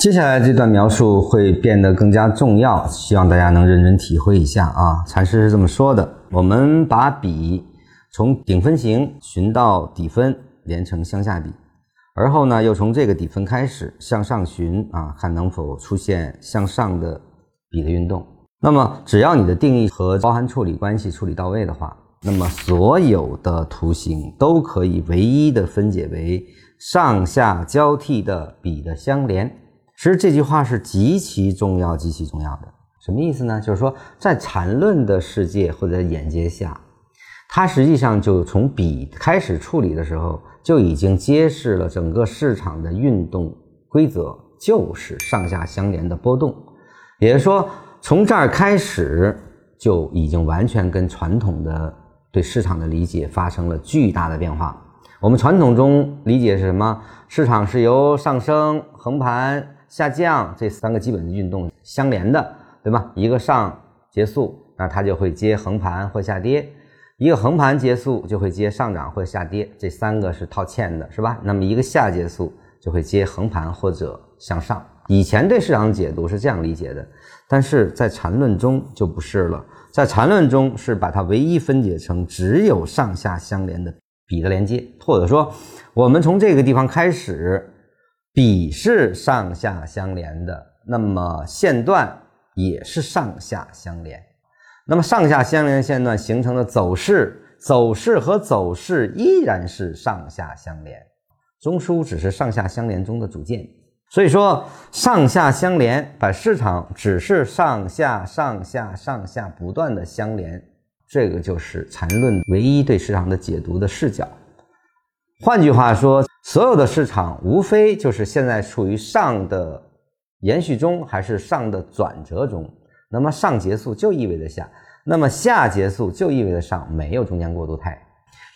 接下来这段描述会变得更加重要，希望大家能认真体会一下啊。禅师是这么说的：我们把笔从顶分型寻到底分，连成向下笔，而后呢，又从这个底分开始向上寻啊，看能否出现向上的笔的运动。那么，只要你的定义和包含处理关系处理到位的话，那么所有的图形都可以唯一的分解为上下交替的笔的相连。其实这句话是极其重要、极其重要的。什么意思呢？就是说，在缠论的世界或者眼界下，它实际上就从笔开始处理的时候，就已经揭示了整个市场的运动规则，就是上下相连的波动。也就是说，从这儿开始就已经完全跟传统的对市场的理解发生了巨大的变化。我们传统中理解是什么？市场是由上升、横盘。下降这三个基本的运动相连的，对吧？一个上结束，那它就会接横盘或下跌；一个横盘结束就会接上涨或下跌，这三个是套嵌的，是吧？那么一个下结束就会接横盘或者向上。以前对市场解读是这样理解的，但是在缠论中就不是了，在缠论中是把它唯一分解成只有上下相连的比的连接，或者说我们从这个地方开始。笔是上下相连的，那么线段也是上下相连。那么上下相连线段形成的走势，走势和走势依然是上下相连。中枢只是上下相连中的组件。所以说，上下相连，把市场只是上下上下上下不断的相连，这个就是缠论唯一对市场的解读的视角。换句话说。所有的市场无非就是现在处于上的延续中，还是上的转折中。那么上结束就意味着下，那么下结束就意味着上，没有中间过渡态。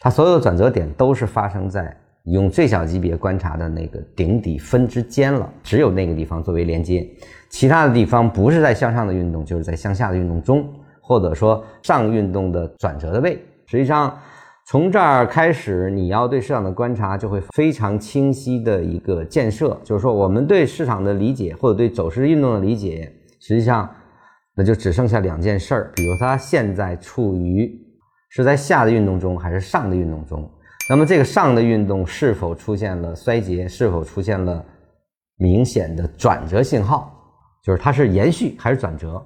它所有的转折点都是发生在用最小级别观察的那个顶底分之间了，只有那个地方作为连接，其他的地方不是在向上的运动，就是在向下的运动中，或者说上运动的转折的位。实际上。从这儿开始，你要对市场的观察就会非常清晰的一个建设，就是说，我们对市场的理解或者对走势运动的理解，实际上那就只剩下两件事儿，比如它现在处于是在下的运动中还是上的运动中，那么这个上的运动是否出现了衰竭，是否出现了明显的转折信号，就是它是延续还是转折，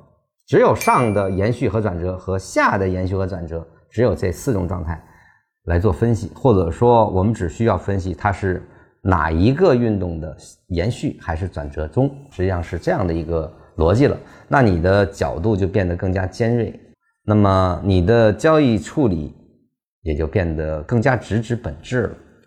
只有上的延续和转折和下的延续和转折，只有这四种状态。来做分析，或者说我们只需要分析它是哪一个运动的延续还是转折中，实际上是这样的一个逻辑了。那你的角度就变得更加尖锐，那么你的交易处理也就变得更加直指本质了。